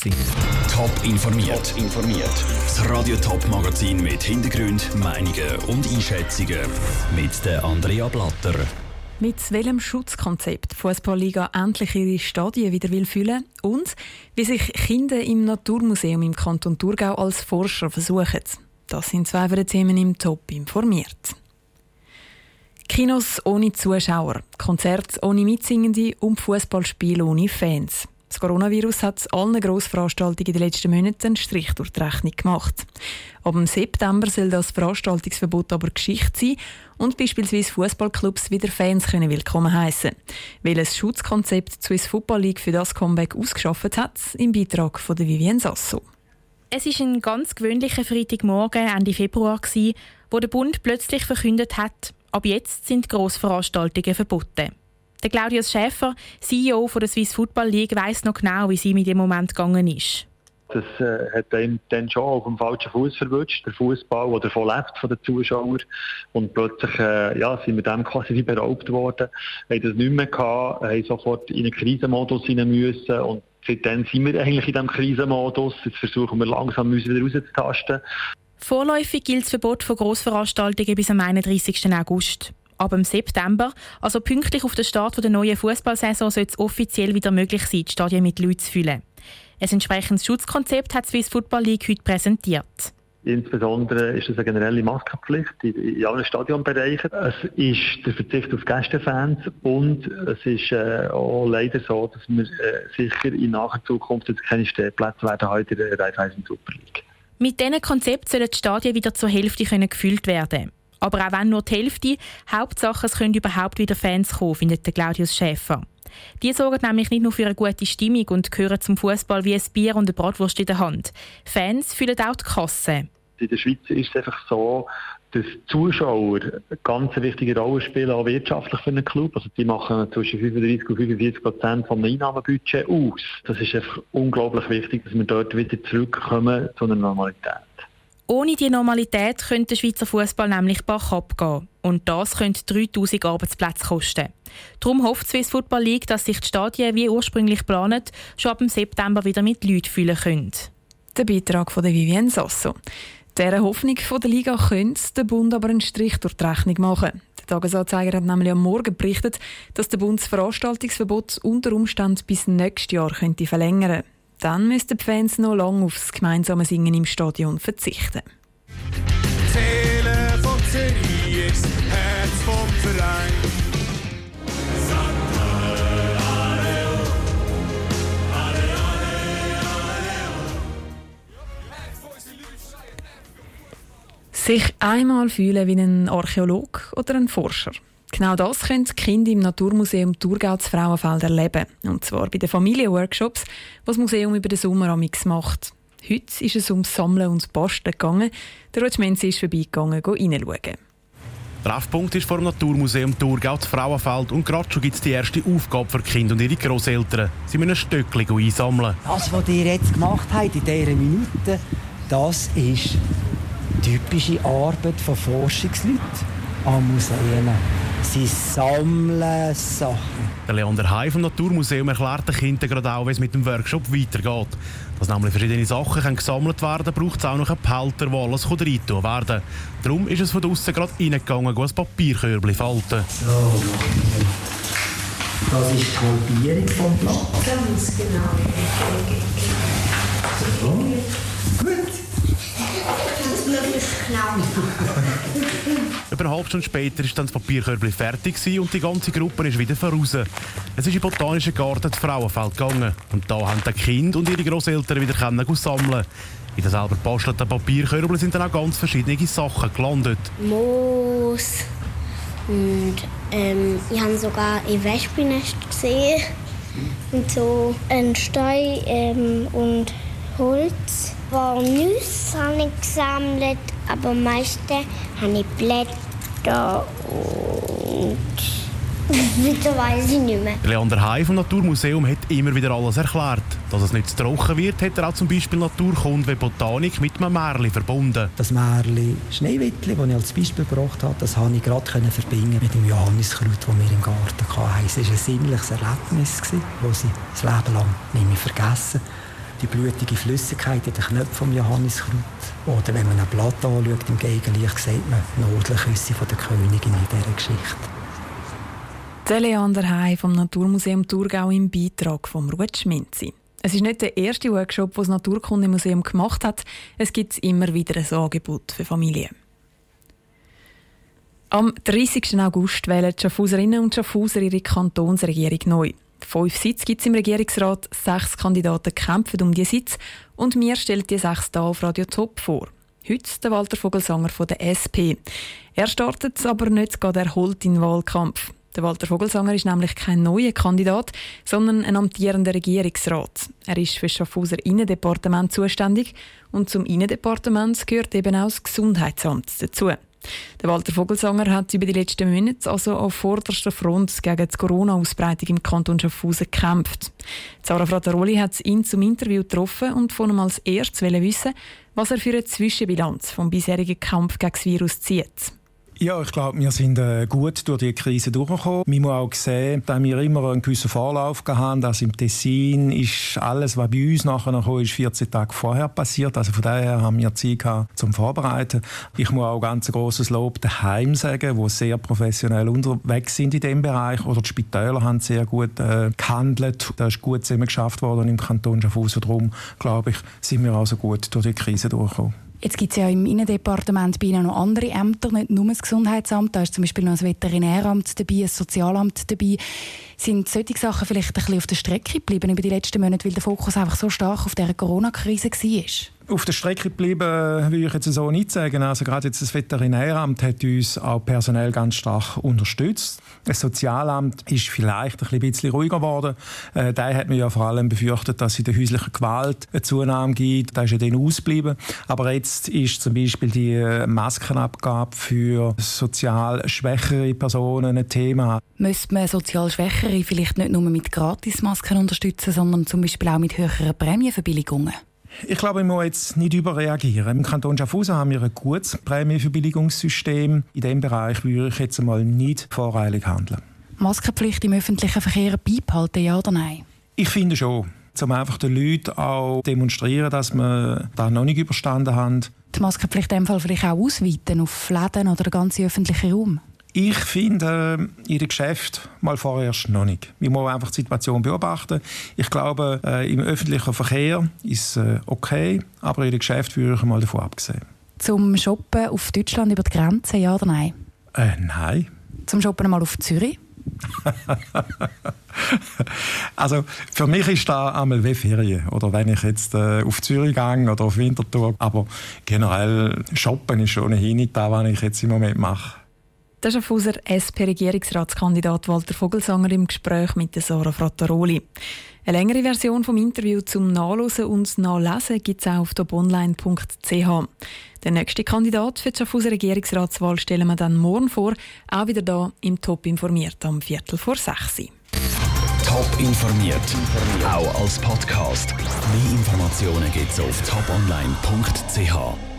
Top informiert. Top informiert. Das Radio Top Magazin mit Hintergrund, Meinungen und Einschätzungen mit der Andrea Blatter. Mit welchem Schutzkonzept die Fußballliga endlich ihre Stadien wieder will füllen und wie sich Kinder im Naturmuseum im Kanton Thurgau als Forscher versuchen. Das sind zwei der Themen im Top informiert. Kinos ohne Zuschauer, Konzerte ohne Mitsingende und Fußballspiele ohne Fans. Das Coronavirus hat allen Grossveranstaltungen in den letzten Monaten einen Strich durch die Rechnung gemacht. Ab dem September soll das Veranstaltungsverbot aber Geschichte sein und beispielsweise Fußballclubs wieder Fans können willkommen heißen. Welches Schutzkonzept die Swiss Football League für das Comeback ausgeschafft hat, im Beitrag von der Vivienne Sasso. Es ist ein ganz gewöhnlicher Freitagmorgen Ende Februar wo der Bund plötzlich verkündet hat, ab jetzt sind Grossveranstaltungen verboten. Der Claudius Schäfer, CEO von der Swiss Football League, weiß noch genau, wie sie mit dem Moment gegangen ist. Das äh, hat ihn dann schon auf dem falschen Fuß verwünscht, der Fußball, der davon lebt von den Zuschauern. Und plötzlich äh, ja, sind wir dem quasi wie beraubt worden, haben das nicht mehr gehabt, haben sofort in einen Krisenmodus hinein müssen. Und seitdem sind wir eigentlich in diesem Krisenmodus. Jetzt versuchen wir langsam uns wieder rauszutasten. Vorläufig gilt das Verbot von Grossveranstaltungen bis am 31. August. Ab dem September, also pünktlich auf den Start der neuen Fußballsaison, soll es offiziell wieder möglich sein, die Stadien mit Leuten zu füllen. Ein entsprechendes Schutzkonzept hat die Swiss Football League heute präsentiert. Insbesondere ist es eine generelle Maskenpflicht in, allen Stadionbereichen. Es ist der Verzicht auf Gästefans und es ist äh, auch leider so, dass wir äh, sicher in naher Zukunft jetzt keine Stehplätze werden heute in der Raiffeisen Super League. Mit diesem Konzept sollen die Stadien wieder zur Hälfte können gefüllt werden aber auch wenn nur die Hälfte, Hauptsache es können überhaupt wieder Fans kommen, findet Claudius Schäfer. Die sorgen nämlich nicht nur für eine gute Stimmung und gehören zum Fußball wie ein Bier und eine Bratwurst in der Hand. Fans füllen auch die Kasse. In der Schweiz ist es einfach so, dass Zuschauer eine ganz wichtige Rolle spielen, auch wirtschaftlich für einen Club. Also die machen zwischen 35 und 45 Prozent vom Einnahmenbudget aus. Das ist einfach unglaublich wichtig, dass wir dort wieder zurückkommen zu einer Normalität. Ohne die Normalität könnte der Schweizer Fußball nämlich bach abgehen. Und das könnte 3000 Arbeitsplätze kosten. Darum hofft die Swiss Football League, dass sich die Stadien wie ursprünglich geplant schon ab September wieder mit Leuten füllen können. Der Beitrag von Vivienne Sasso. Dieser Hoffnung der Liga könnte der Bund aber einen Strich durch die Rechnung machen. Der Tagesanzeiger hat nämlich am Morgen berichtet, dass der Bund das Veranstaltungsverbot unter Umständen bis nächstes Jahr könnte verlängern könnte. Dann müssten die Fans noch lange aufs gemeinsame Singen im Stadion verzichten. Sich einmal fühlen wie ein Archäolog oder ein Forscher. Genau das können die Kinder im Naturmuseum Thurgau zu Frauenfeld erleben. Und zwar bei den Familienworkshops, die das Museum über den Sommer macht. Heute ist es ums Sammeln und Basteln gegangen. Der Roger Menzi ist vorbeigegangen, reinschauen. Treffpunkt ist vor dem Naturmuseum Thurgau zu Frauenfeld und gerade schon gibt es die erste Aufgabe für Kinder und ihre Großeltern. Sie müssen ein Stöckchen einsammeln. Das, was ihr jetzt gemacht habt in dieser Minute, das ist typische Arbeit von Forschungsleuten an Museen. Sie sammeln Sachen. Der Leander Hai vom Naturmuseum erklärt den Kindern gerade auch, wie es mit dem Workshop weitergeht. Dass nämlich verschiedene Sachen können gesammelt werden braucht es auch noch einen Behälter, der alles reintun werden Darum ist es von außen gerade reingegangen, ein Papierkörbchen falten. So. Das ist die Halbierung vom Blatt. Ganz genau. So. Gut. Ganz möglichst genau. Über eine halbe Stunde später ist dann das Papierkörbchen fertig und die ganze Gruppe ist wieder voraus. Es ist im Botanischen Garten zu Frauenfeld gegangen. Und da haben die Kinder und ihre Großeltern wieder können sammeln. In den selber gebastelten Papierkörbchen sind dann auch ganz verschiedene Sachen gelandet. Moos und ähm, ich habe sogar ein Wespennest gesehen und so ein Stein ähm, und Holz. War Nüsse habe ich gesammelt, aber meistens habe ich Blätter und weiter weiß ich nicht mehr. Leander Hai vom Naturmuseum hat immer wieder alles erklärt. Dass es nicht zu trocken wird, hat er auch zum Beispiel Naturkunde wie Botanik mit einem Märli verbunden. Das Märli Schneewittli, das ich als Beispiel gebracht habe, das konnte ich gerade verbinden mit dem Johanniskraut, das wir im Garten hatten. Es war ein sinnliches Erlebnis, das ich das Leben lang nicht mehr vergessen die blutige Flüssigkeit in den Knöpfen vom Johanniskraut. Oder wenn man ein Blatt anschaut im Gegenlicht, sieht man die Nadelküsse der Königin in dieser Geschichte. Der Leander Hai vom Naturmuseum Thurgau im Beitrag vom Ruth Schminzi. Es ist nicht der erste Workshop, den das Naturkundemuseum gemacht hat. Es gibt immer wieder ein Angebot für Familien. Am 30. August wählen die Schaffhauserinnen und Schaffhauser ihre Kantonsregierung neu. Fünf Sitze gibt es im Regierungsrat, sechs Kandidaten kämpfen um die Sitz und mir stellt die sechs hier auf Radio Top vor. Heute der Walter Vogelsanger von der SP. Er startet aber nicht gerade erholt in den Wahlkampf. Der Walter Vogelsanger ist nämlich kein neuer Kandidat, sondern ein amtierender Regierungsrat. Er ist für Schaffhauser Innendepartement zuständig und zum Innendepartement gehört eben auch das Gesundheitsamt dazu. Der Walter Vogelsanger hat über die letzten Monate also auf vorderster Front gegen die Corona-Ausbreitung im Kanton Schaffhausen gekämpft. Sarah Frattaroli hat ihn zum Interview getroffen und von ihm als erstes wissen, was er für eine Zwischenbilanz vom bisherigen Kampf gegen das Virus zieht. Ja, ich glaube, wir sind äh, gut durch die Krise durchgekommen. Wir haben auch gesehen, dass wir immer einen gewissen Vorlauf haben. dass im Tessin ist alles, was bei uns nachher noch ist, 14 Tage vorher passiert. Also von daher haben wir Zeit gehabt zum Vorbereiten. Ich muss auch ganz großes Lob daheim sagen, wo sehr professionell unterwegs sind in dem Bereich. Oder die Spitäler haben sehr gut äh, gehandelt. Da ist gut zusammen geschafft worden im Kanton Schaffhausen. Darum, glaube ich, sind wir also gut durch die Krise durchgekommen. Jetzt gibt es ja im Innendepartement bei Ihnen noch andere Ämter, nicht nur das Gesundheitsamt. Da ist zum Beispiel noch das Veterinäramt dabei, das Sozialamt dabei. Sind solche Sachen vielleicht ein bisschen auf der Strecke geblieben über die letzten Monate, weil der Fokus einfach so stark auf dieser Corona-Krise war? Auf der Strecke geblieben, würde ich jetzt so nicht sagen. Also gerade jetzt das Veterinäramt hat uns auch personell ganz stark unterstützt. Das Sozialamt ist vielleicht ein bisschen ruhiger geworden. Äh, da hat man ja vor allem befürchtet, dass es in der häuslichen Gewalt eine Zunahme gibt. Da ist ja dann ausgeblieben. Aber jetzt ist zum Beispiel die äh, Maskenabgabe für sozial schwächere Personen ein Thema. Müsste man sozial Schwächere vielleicht nicht nur mit Gratismasken unterstützen, sondern zum Beispiel auch mit höheren Prämienverbilligungen? Ich glaube, ich muss jetzt nicht überreagieren. Im Kanton Schaffhausen haben wir ein gutes Prämienverbilligungssystem. In diesem Bereich würde ich jetzt einmal nicht voreilig handeln. Maskenpflicht im öffentlichen Verkehr beibehalten, ja oder nein? Ich finde schon. Um einfach den Leuten auch demonstrieren, dass wir da noch nicht überstanden haben. Die Maskenpflicht in dem Fall vielleicht auch ausweiten auf Läden oder den ganzen öffentlichen Raum? Ich finde äh, Ihre Geschäft mal vorerst noch nicht. Wir müssen einfach die Situation beobachten. Ich glaube, äh, im öffentlichen Verkehr ist äh, okay, aber Ihre Geschäft würde ich mal davon abgesehen. Zum Shoppen auf Deutschland über die Grenze, ja oder nein? Äh, nein. Zum Shoppen mal auf Zürich? also für mich ist da einmal wie Ferien oder wenn ich jetzt äh, auf Zürich gehe oder auf Winterthur. Aber generell shoppen ist ohnehin nicht da, was ich jetzt im Moment mache. Ist Schaffhauser SP-Regierungsratskandidat Walter Vogelsanger im Gespräch mit Sarah Frattaroli. Eine längere Version vom Interview zum Nachlesen und Nachlesen gibt es auch auf toponline.ch. Der nächste Kandidat für die Schaffhauser Regierungsratswahl stellen wir dann morgen vor, auch wieder da im Top informiert am Viertel vor sechs. Top informiert, auch als Podcast. Mehr Informationen gibt es auf toponline.ch.